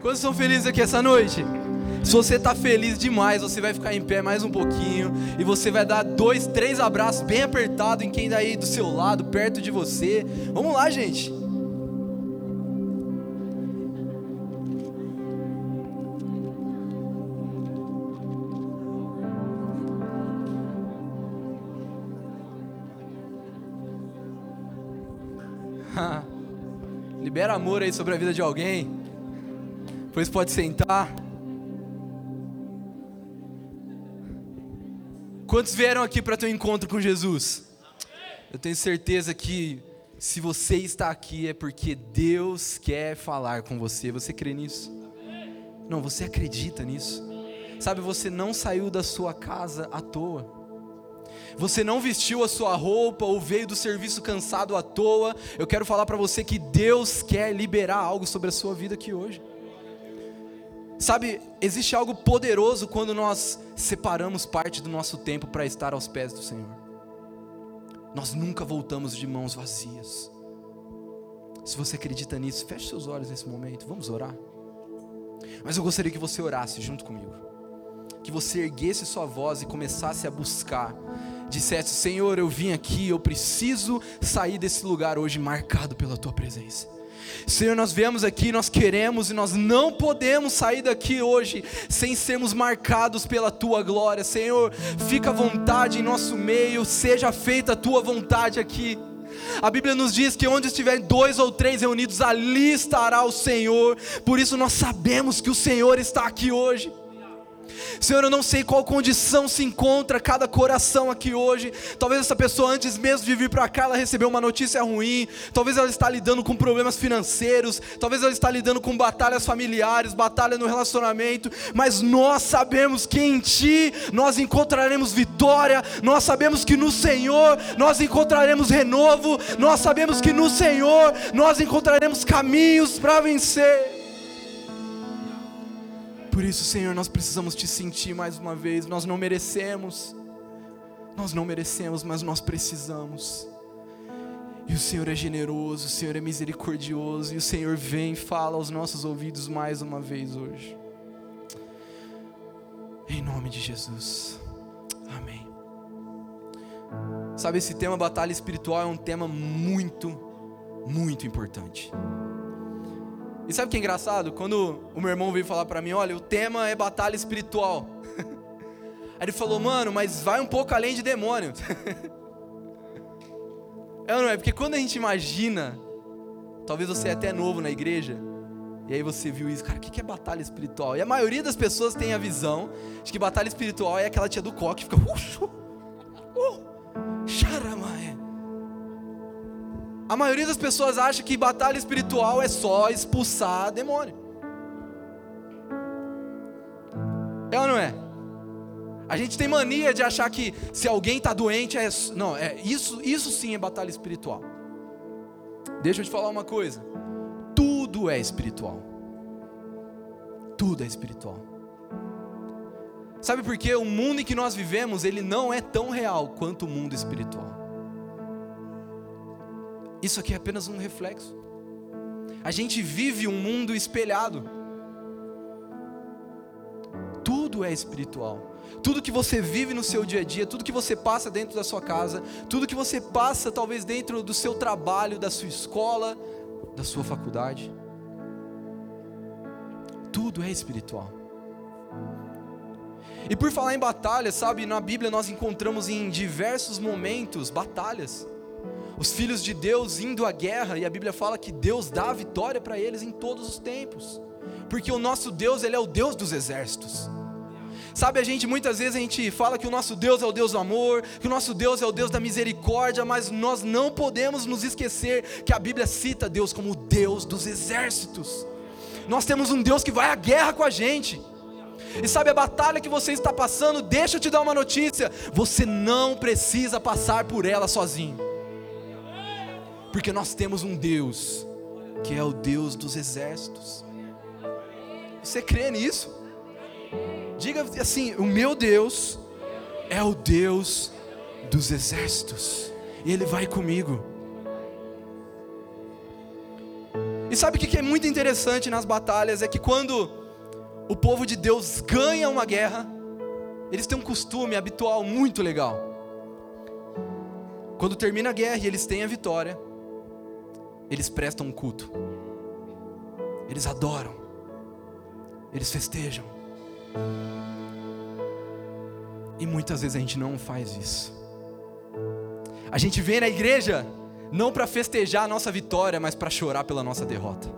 Quantos são felizes aqui essa noite? Se você está feliz demais, você vai ficar em pé mais um pouquinho e você vai dar dois, três abraços bem apertados em quem está aí do seu lado, perto de você. Vamos lá, gente. Libera amor aí sobre a vida de alguém. Pois pode sentar. Quantos vieram aqui para teu encontro com Jesus? Eu tenho certeza que se você está aqui é porque Deus quer falar com você. Você crê nisso? Não, você acredita nisso? Sabe, você não saiu da sua casa à toa. Você não vestiu a sua roupa ou veio do serviço cansado à toa. Eu quero falar para você que Deus quer liberar algo sobre a sua vida aqui hoje. Sabe, existe algo poderoso quando nós separamos parte do nosso tempo para estar aos pés do Senhor. Nós nunca voltamos de mãos vazias. Se você acredita nisso, feche seus olhos nesse momento. Vamos orar. Mas eu gostaria que você orasse junto comigo. Que você erguesse sua voz e começasse a buscar. Dissesse: Senhor, eu vim aqui, eu preciso sair desse lugar hoje marcado pela tua presença. Senhor, nós viemos aqui, nós queremos e nós não podemos sair daqui hoje sem sermos marcados pela tua glória. Senhor, fica à vontade em nosso meio, seja feita a tua vontade aqui. A Bíblia nos diz que onde estiver dois ou três reunidos, ali estará o Senhor. Por isso nós sabemos que o Senhor está aqui hoje. Senhor, eu não sei qual condição se encontra cada coração aqui hoje. Talvez essa pessoa, antes mesmo de vir para cá, ela recebeu uma notícia ruim. Talvez ela está lidando com problemas financeiros. Talvez ela está lidando com batalhas familiares, batalha no relacionamento. Mas nós sabemos que em Ti nós encontraremos vitória. Nós sabemos que no Senhor nós encontraremos renovo. Nós sabemos que no Senhor nós encontraremos caminhos para vencer. Por isso, Senhor, nós precisamos te sentir mais uma vez. Nós não merecemos, nós não merecemos, mas nós precisamos. E o Senhor é generoso, o Senhor é misericordioso, e o Senhor vem e fala aos nossos ouvidos mais uma vez hoje. Em nome de Jesus. Amém. Sabe, esse tema batalha espiritual é um tema muito, muito importante. E sabe o que é engraçado? Quando o meu irmão veio falar para mim, olha, o tema é batalha espiritual. Aí ele falou, mano, mas vai um pouco além de demônio. é ou não é? Porque quando a gente imagina, talvez você é até novo na igreja, e aí você viu isso, cara, o que é batalha espiritual? E a maioria das pessoas tem a visão de que batalha espiritual é aquela tia do coque que fica, A maioria das pessoas acha que batalha espiritual é só expulsar demônio. É ou não é? A gente tem mania de achar que se alguém está doente é não, é isso, isso sim é batalha espiritual. Deixa eu te falar uma coisa. Tudo é espiritual. Tudo é espiritual. Sabe por quê? O mundo em que nós vivemos, ele não é tão real quanto o mundo espiritual. Isso aqui é apenas um reflexo. A gente vive um mundo espelhado. Tudo é espiritual. Tudo que você vive no seu dia a dia, tudo que você passa dentro da sua casa, tudo que você passa talvez dentro do seu trabalho, da sua escola, da sua faculdade, tudo é espiritual. E por falar em batalha, sabe, na Bíblia nós encontramos em diversos momentos batalhas os filhos de Deus indo à guerra, e a Bíblia fala que Deus dá a vitória para eles em todos os tempos, porque o nosso Deus, Ele é o Deus dos exércitos. Sabe, a gente muitas vezes a gente fala que o nosso Deus é o Deus do amor, que o nosso Deus é o Deus da misericórdia, mas nós não podemos nos esquecer que a Bíblia cita Deus como o Deus dos exércitos. Nós temos um Deus que vai à guerra com a gente. E sabe a batalha que você está passando? Deixa eu te dar uma notícia: você não precisa passar por ela sozinho porque nós temos um Deus que é o Deus dos exércitos. Você crê nisso? Diga assim: o meu Deus é o Deus dos exércitos, e Ele vai comigo. E sabe o que é muito interessante nas batalhas? É que quando o povo de Deus ganha uma guerra, eles têm um costume habitual muito legal. Quando termina a guerra e eles têm a vitória, eles prestam um culto. Eles adoram. Eles festejam. E muitas vezes a gente não faz isso. A gente vem na igreja não para festejar a nossa vitória, mas para chorar pela nossa derrota.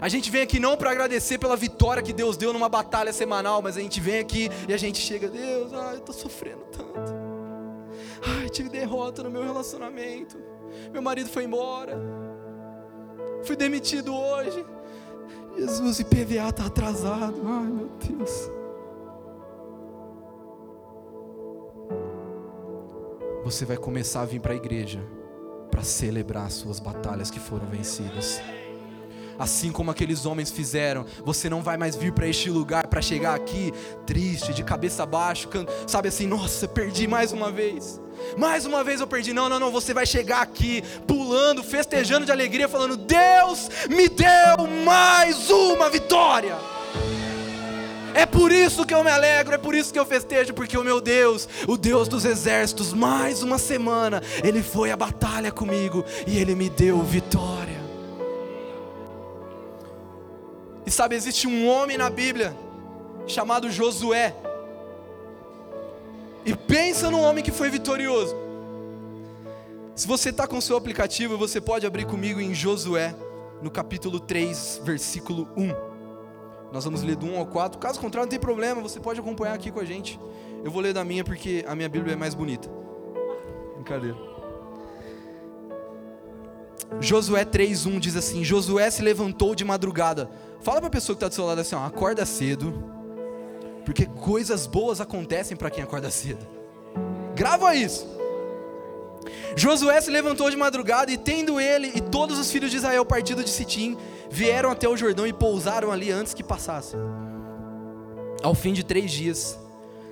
A gente vem aqui não para agradecer pela vitória que Deus deu numa batalha semanal, mas a gente vem aqui e a gente chega, Deus, ai, eu estou sofrendo tanto. Ai, tive derrota no meu relacionamento. Meu marido foi embora. Fui demitido hoje. Jesus, IPVA está atrasado. Ai, meu Deus. Você vai começar a vir para a igreja para celebrar as suas batalhas que foram vencidas assim como aqueles homens fizeram. Você não vai mais vir para este lugar para chegar aqui triste, de cabeça baixa, sabe assim, nossa, perdi mais uma vez. Mais uma vez eu perdi. Não, não, não. Você vai chegar aqui pulando, festejando de alegria, falando: Deus me deu mais uma vitória. É por isso que eu me alegro, é por isso que eu festejo, porque o meu Deus, o Deus dos exércitos, mais uma semana, Ele foi à batalha comigo e Ele me deu vitória. E sabe, existe um homem na Bíblia chamado Josué. E pensa num homem que foi vitorioso. Se você está com o seu aplicativo, você pode abrir comigo em Josué, no capítulo 3, versículo 1. Nós vamos ler do 1 ao 4. Caso contrário, não tem problema, você pode acompanhar aqui com a gente. Eu vou ler da minha porque a minha Bíblia é mais bonita. Brincadeira. Josué 3:1 diz assim: Josué se levantou de madrugada. Fala para a pessoa que está do seu lado assim: ó, acorda cedo, porque coisas boas acontecem para quem acorda cedo. Grava isso. Josué se levantou de madrugada e tendo ele e todos os filhos de Israel partido de Sitim, vieram até o Jordão e pousaram ali antes que passassem. Ao fim de três dias,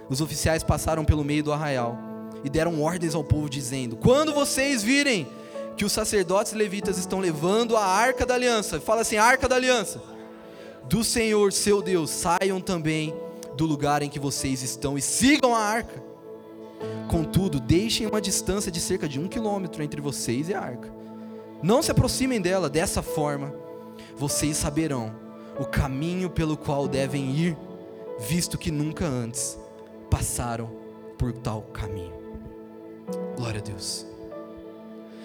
os oficiais passaram pelo meio do arraial e deram ordens ao povo, dizendo: Quando vocês virem que os sacerdotes levitas estão levando a arca da aliança, fala assim: arca da aliança, do Senhor seu Deus, saiam também do lugar em que vocês estão e sigam a arca. Contudo, deixem uma distância de cerca de um quilômetro entre vocês e a arca. Não se aproximem dela, dessa forma vocês saberão o caminho pelo qual devem ir, visto que nunca antes passaram por tal caminho. Glória a Deus.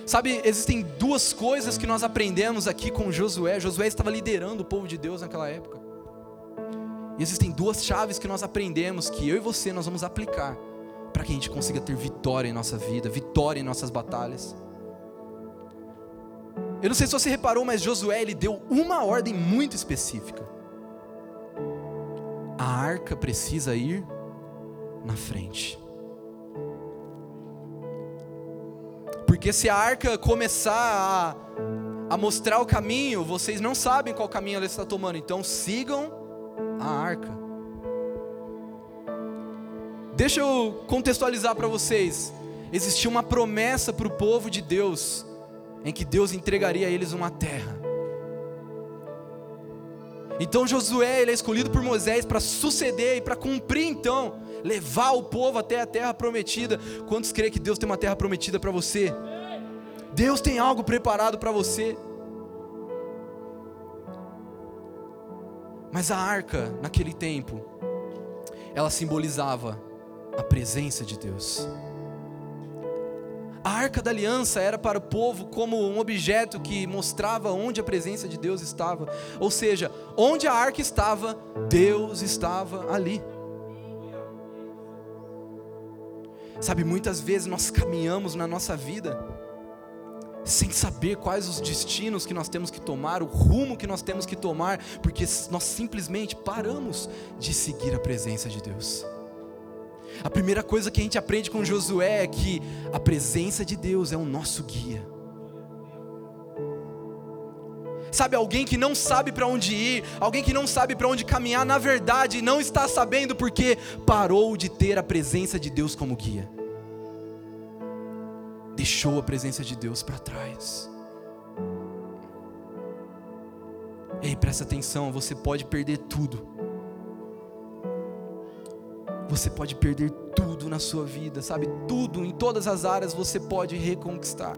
Sabe, existem duas coisas que nós aprendemos aqui com Josué. Josué estava liderando o povo de Deus naquela época. E existem duas chaves que nós aprendemos que eu e você nós vamos aplicar para que a gente consiga ter vitória em nossa vida, vitória em nossas batalhas. Eu não sei se você reparou, mas Josué ele deu uma ordem muito específica. A arca precisa ir na frente. Porque se a arca começar a, a mostrar o caminho, vocês não sabem qual caminho ela está tomando, então sigam a arca. Deixa eu contextualizar para vocês. Existia uma promessa para o povo de Deus em que Deus entregaria a eles uma terra. Então Josué ele é escolhido por Moisés para suceder e para cumprir então, levar o povo até a terra prometida. Quantos creem que Deus tem uma terra prometida para você? Deus tem algo preparado para você. Mas a arca, naquele tempo, ela simbolizava a presença de Deus. A arca da aliança era para o povo como um objeto que mostrava onde a presença de Deus estava. Ou seja, onde a arca estava, Deus estava ali. Sabe, muitas vezes nós caminhamos na nossa vida sem saber quais os destinos que nós temos que tomar, o rumo que nós temos que tomar, porque nós simplesmente paramos de seguir a presença de Deus. A primeira coisa que a gente aprende com Josué é que a presença de Deus é o nosso guia. Sabe, alguém que não sabe para onde ir, alguém que não sabe para onde caminhar, na verdade não está sabendo porque parou de ter a presença de Deus como guia. Deixou a presença de Deus para trás. Ei, presta atenção, você pode perder tudo. Você pode perder tudo na sua vida, sabe? Tudo, em todas as áreas você pode reconquistar.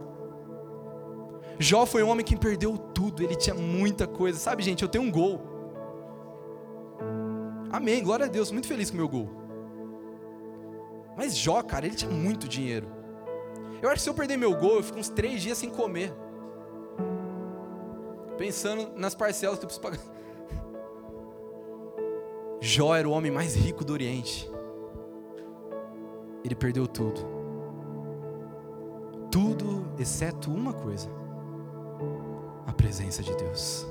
Jó foi um homem que perdeu tudo, ele tinha muita coisa. Sabe, gente, eu tenho um gol. Amém, glória a Deus, muito feliz com o meu gol. Mas Jó, cara, ele tinha muito dinheiro. Eu acho que se eu perder meu gol, eu fico uns três dias sem comer. Pensando nas parcelas que eu preciso pagar. Jó era o homem mais rico do Oriente. Ele perdeu tudo. Tudo exceto uma coisa: a presença de Deus.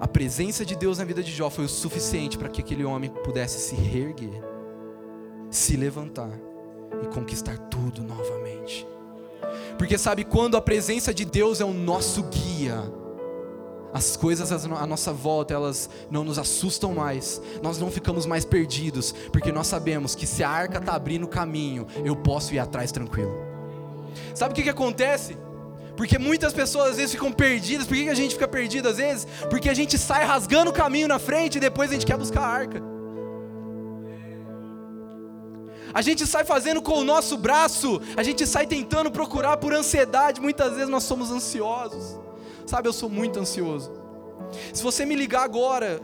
A presença de Deus na vida de Jó foi o suficiente para que aquele homem pudesse se reerguer, se levantar e conquistar tudo novamente. Porque sabe, quando a presença de Deus é o nosso guia, as coisas à nossa volta, elas não nos assustam mais, nós não ficamos mais perdidos, porque nós sabemos que se a arca está abrindo o caminho, eu posso ir atrás tranquilo. Sabe o que, que acontece? Porque muitas pessoas às vezes ficam perdidas, por que, que a gente fica perdido às vezes? Porque a gente sai rasgando o caminho na frente e depois a gente quer buscar a arca. A gente sai fazendo com o nosso braço, a gente sai tentando procurar por ansiedade, muitas vezes nós somos ansiosos. Sabe, eu sou muito ansioso. Se você me ligar agora,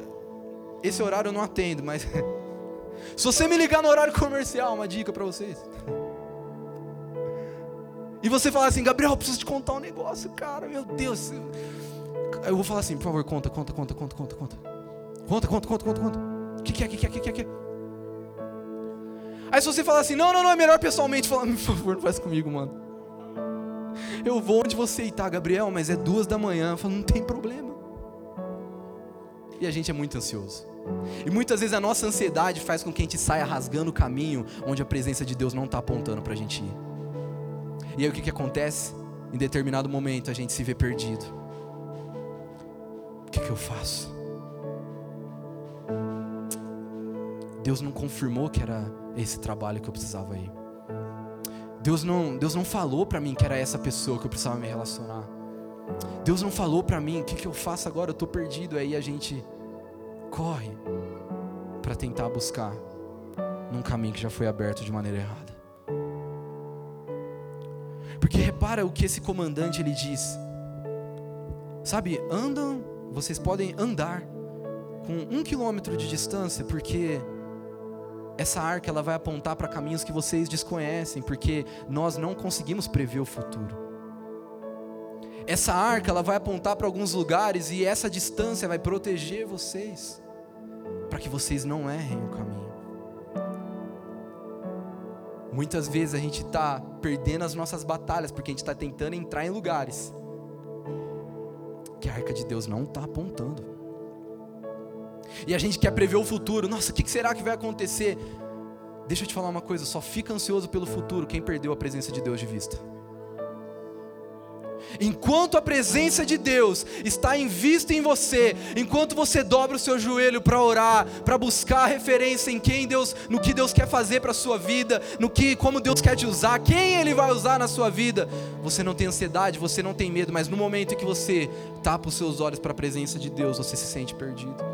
esse horário eu não atendo, mas se você me ligar no horário comercial, uma dica para vocês. E você falar assim, Gabriel, eu preciso te contar um negócio, cara, meu Deus. Eu vou falar assim, por favor, conta, conta, conta, conta, conta, conta. Conta, conta, conta, conta, conta. O que, que é, o que, é, o que, que é, que é? Aí se você falar assim, não, não, não, é melhor pessoalmente, fala, por favor, não faz comigo, mano. Eu vou onde você está, Gabriel, mas é duas da manhã. Eu falo, não tem problema. E a gente é muito ansioso. E muitas vezes a nossa ansiedade faz com que a gente saia rasgando o caminho onde a presença de Deus não está apontando para a gente ir. E aí o que, que acontece? Em determinado momento a gente se vê perdido. O que, que eu faço? Deus não confirmou que era esse trabalho que eu precisava ir. Deus não, Deus não falou para mim que era essa pessoa que eu precisava me relacionar. Deus não falou para mim o que, que eu faço agora, eu estou perdido. Aí a gente corre para tentar buscar num caminho que já foi aberto de maneira errada. Porque repara o que esse comandante ele diz. Sabe, andam, vocês podem andar com um quilômetro de distância, porque essa arca ela vai apontar para caminhos que vocês desconhecem, porque nós não conseguimos prever o futuro. Essa arca ela vai apontar para alguns lugares e essa distância vai proteger vocês, para que vocês não errem o caminho. Muitas vezes a gente está perdendo as nossas batalhas porque a gente está tentando entrar em lugares que a arca de Deus não está apontando. E a gente quer prever o futuro. Nossa, o que será que vai acontecer? Deixa eu te falar uma coisa: só fica ansioso pelo futuro quem perdeu a presença de Deus de vista. Enquanto a presença de Deus está em vista em você, enquanto você dobra o seu joelho para orar, para buscar referência em quem Deus, no que Deus quer fazer para a sua vida, no que como Deus quer te usar, quem ele vai usar na sua vida, você não tem ansiedade, você não tem medo, mas no momento em que você tapa os seus olhos para a presença de Deus, você se sente perdido.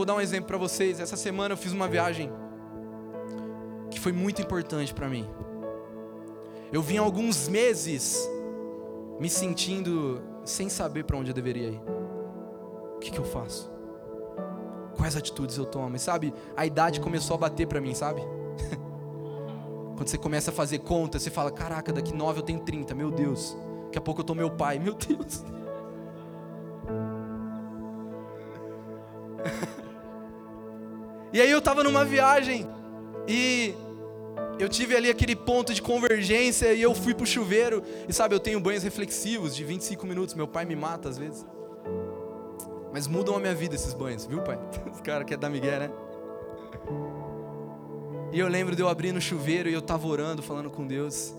Vou dar um exemplo para vocês. Essa semana eu fiz uma viagem que foi muito importante para mim. Eu vim alguns meses me sentindo sem saber para onde eu deveria ir. O que, que eu faço? Quais atitudes eu tomo? E sabe, a idade começou a bater para mim, sabe? Quando você começa a fazer conta, você fala: Caraca, daqui nove eu tenho 30, meu Deus. Daqui a pouco eu tô meu pai, meu Deus. E aí eu estava numa viagem e eu tive ali aquele ponto de convergência e eu fui pro chuveiro. E sabe, eu tenho banhos reflexivos de 25 minutos. Meu pai me mata às vezes. Mas mudam a minha vida esses banhos, viu, pai? Os caras querem dar migué, né? E eu lembro de eu abrir no chuveiro e eu tava orando, falando com Deus.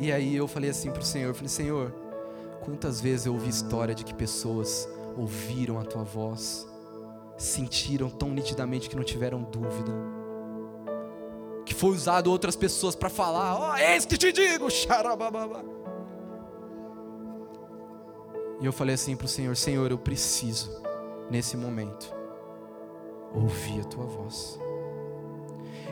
E aí eu falei assim pro Senhor, falei, Senhor, quantas vezes eu ouvi história de que pessoas ouviram a tua voz sentiram tão nitidamente que não tiveram dúvida. Que foi usado outras pessoas para falar, ó, oh, eis que te digo, xarabababa. E eu falei assim para o Senhor: Senhor, eu preciso, nesse momento, ouvir a tua voz.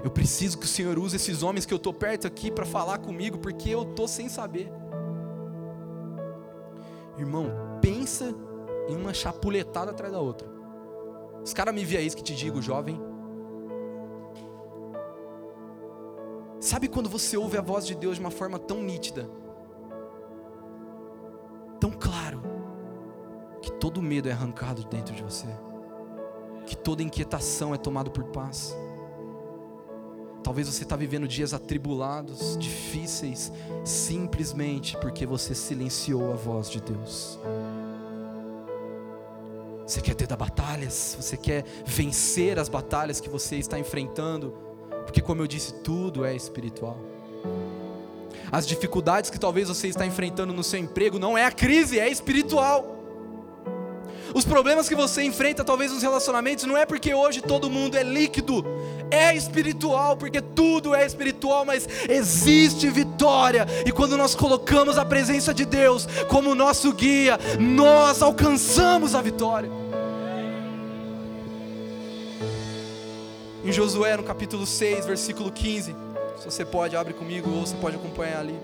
Eu preciso que o Senhor use esses homens que eu estou perto aqui para falar comigo, porque eu estou sem saber. Irmão, pensa em uma chapuletada atrás da outra. Os caras me via isso que te digo, jovem. Sabe quando você ouve a voz de Deus de uma forma tão nítida, tão claro, que todo medo é arrancado dentro de você, que toda inquietação é tomada por paz. Talvez você está vivendo dias atribulados, difíceis, simplesmente porque você silenciou a voz de Deus. Você quer ter da batalhas, você quer vencer as batalhas que você está enfrentando, porque, como eu disse, tudo é espiritual. As dificuldades que talvez você está enfrentando no seu emprego não é a crise, é espiritual. Os problemas que você enfrenta, talvez nos relacionamentos, não é porque hoje todo mundo é líquido, é espiritual, porque tudo é espiritual, mas existe vitória, e quando nós colocamos a presença de Deus como nosso guia, nós alcançamos a vitória. Em Josué, no capítulo 6, versículo 15, se você pode, abre comigo, ou você pode acompanhar ali.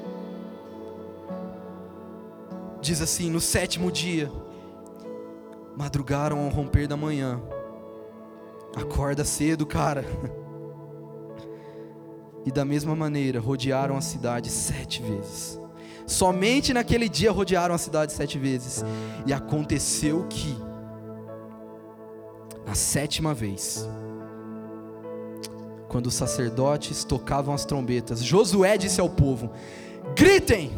Diz assim: No sétimo dia, madrugaram ao romper da manhã. Acorda cedo, cara. E da mesma maneira rodearam a cidade sete vezes. Somente naquele dia rodearam a cidade sete vezes. E aconteceu que, na sétima vez, quando os sacerdotes tocavam as trombetas, Josué disse ao povo: Gritem!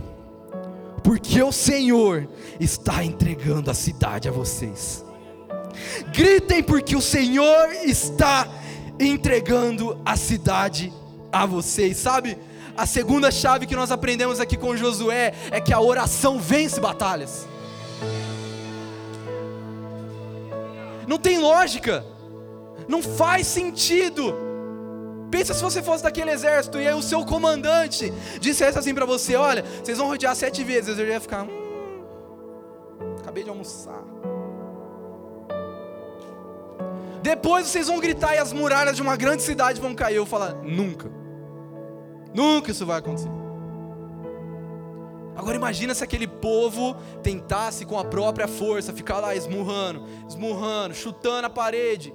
porque o Senhor está entregando a cidade a vocês. Gritem, porque o Senhor está entregando a cidade a vocês. Sabe, a segunda chave que nós aprendemos aqui com Josué é que a oração vence batalhas. Não tem lógica, não faz sentido Pensa se você fosse daquele exército e aí o seu comandante dissesse assim para você: Olha, vocês vão rodear sete vezes. Eu ia ficar, hum, acabei de almoçar. Depois vocês vão gritar e as muralhas de uma grande cidade vão cair. Eu falar, nunca, nunca isso vai acontecer. Agora imagina se aquele povo tentasse com a própria força ficar lá esmurrando, esmurrando, chutando a parede,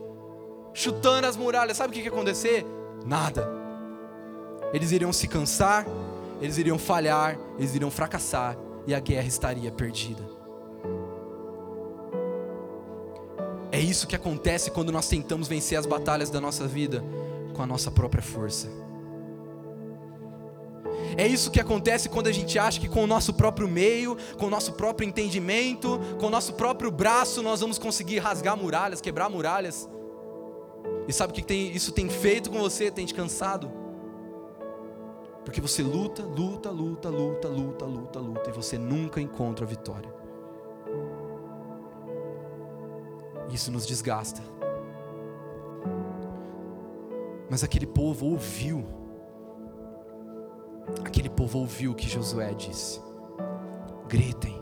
chutando as muralhas. Sabe o que ia acontecer? Nada. Eles iriam se cansar, eles iriam falhar, eles iriam fracassar e a guerra estaria perdida. É isso que acontece quando nós tentamos vencer as batalhas da nossa vida com a nossa própria força. É isso que acontece quando a gente acha que com o nosso próprio meio, com o nosso próprio entendimento, com o nosso próprio braço, nós vamos conseguir rasgar muralhas, quebrar muralhas. E sabe o que tem, isso tem feito com você? Tem te cansado. Porque você luta, luta, luta, luta, luta, luta, luta, e você nunca encontra a vitória. Isso nos desgasta. Mas aquele povo ouviu. Aquele povo ouviu o que Josué disse. Gritem,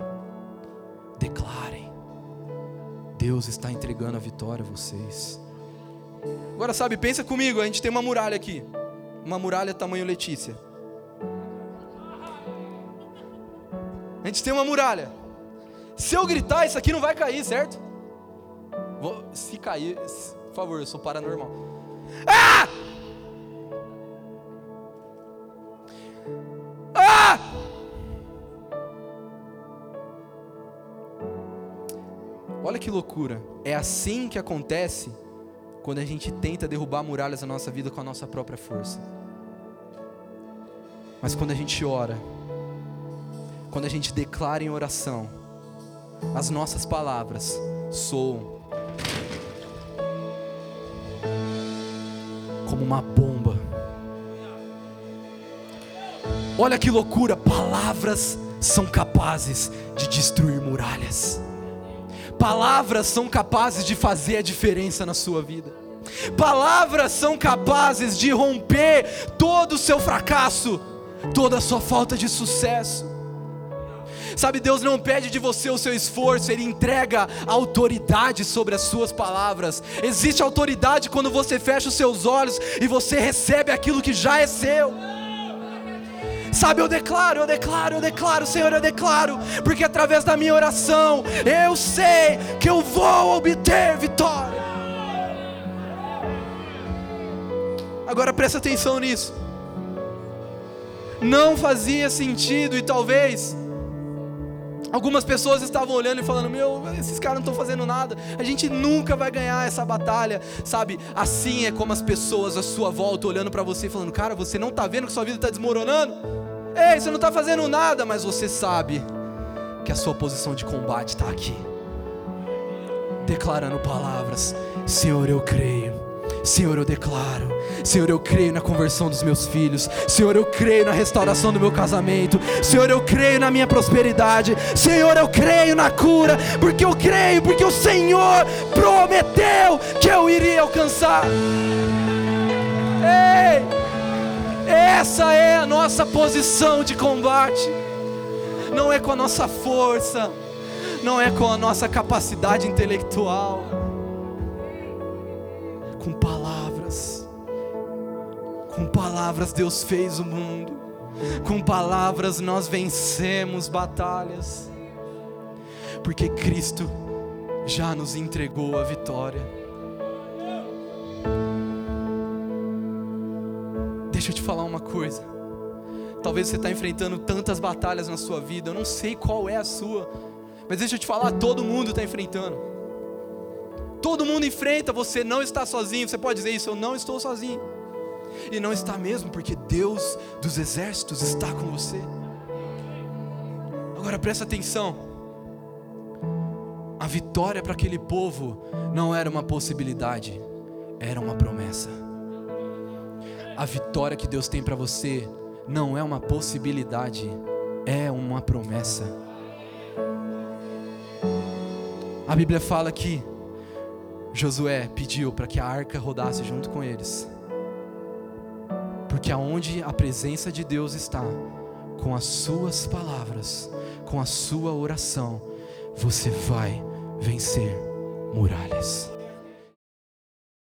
declarem. Deus está entregando a vitória a vocês. Agora, sabe, pensa comigo, a gente tem uma muralha aqui. Uma muralha tamanho Letícia. A gente tem uma muralha. Se eu gritar, isso aqui não vai cair, certo? Se cair, por favor, eu sou paranormal. Ah! Ah! Olha que loucura. É assim que acontece quando a gente tenta derrubar muralhas na nossa vida com a nossa própria força. Mas quando a gente ora, quando a gente declara em oração, as nossas palavras soam uma bomba. Olha que loucura, palavras são capazes de destruir muralhas. Palavras são capazes de fazer a diferença na sua vida. Palavras são capazes de romper todo o seu fracasso, toda a sua falta de sucesso. Sabe, Deus não pede de você o seu esforço, Ele entrega autoridade sobre as suas palavras. Existe autoridade quando você fecha os seus olhos e você recebe aquilo que já é seu. Sabe, eu declaro, eu declaro, eu declaro, Senhor, eu declaro, porque através da minha oração eu sei que eu vou obter vitória. Agora presta atenção nisso. Não fazia sentido e talvez Algumas pessoas estavam olhando e falando: Meu, esses caras não estão fazendo nada, a gente nunca vai ganhar essa batalha, sabe? Assim é como as pessoas à sua volta olhando para você e falando: Cara, você não está vendo que sua vida está desmoronando? Ei, você não está fazendo nada, mas você sabe que a sua posição de combate está aqui, declarando palavras: Senhor, eu creio. Senhor, eu declaro. Senhor, eu creio na conversão dos meus filhos. Senhor, eu creio na restauração do meu casamento. Senhor, eu creio na minha prosperidade. Senhor, eu creio na cura. Porque eu creio, porque o Senhor prometeu que eu iria alcançar. Ei! Essa é a nossa posição de combate. Não é com a nossa força, não é com a nossa capacidade intelectual com palavras. Com palavras Deus fez o mundo. Com palavras nós vencemos batalhas. Porque Cristo já nos entregou a vitória. Deixa eu te falar uma coisa. Talvez você está enfrentando tantas batalhas na sua vida, eu não sei qual é a sua, mas deixa eu te falar, todo mundo está enfrentando. Todo mundo enfrenta, você não está sozinho. Você pode dizer isso, eu não estou sozinho. E não está mesmo, porque Deus dos exércitos está com você. Agora presta atenção. A vitória para aquele povo não era uma possibilidade, era uma promessa. A vitória que Deus tem para você não é uma possibilidade, é uma promessa. A Bíblia fala que Josué pediu para que a arca rodasse junto com eles. Porque aonde a presença de Deus está, com as suas palavras, com a sua oração, você vai vencer muralhas.